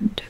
and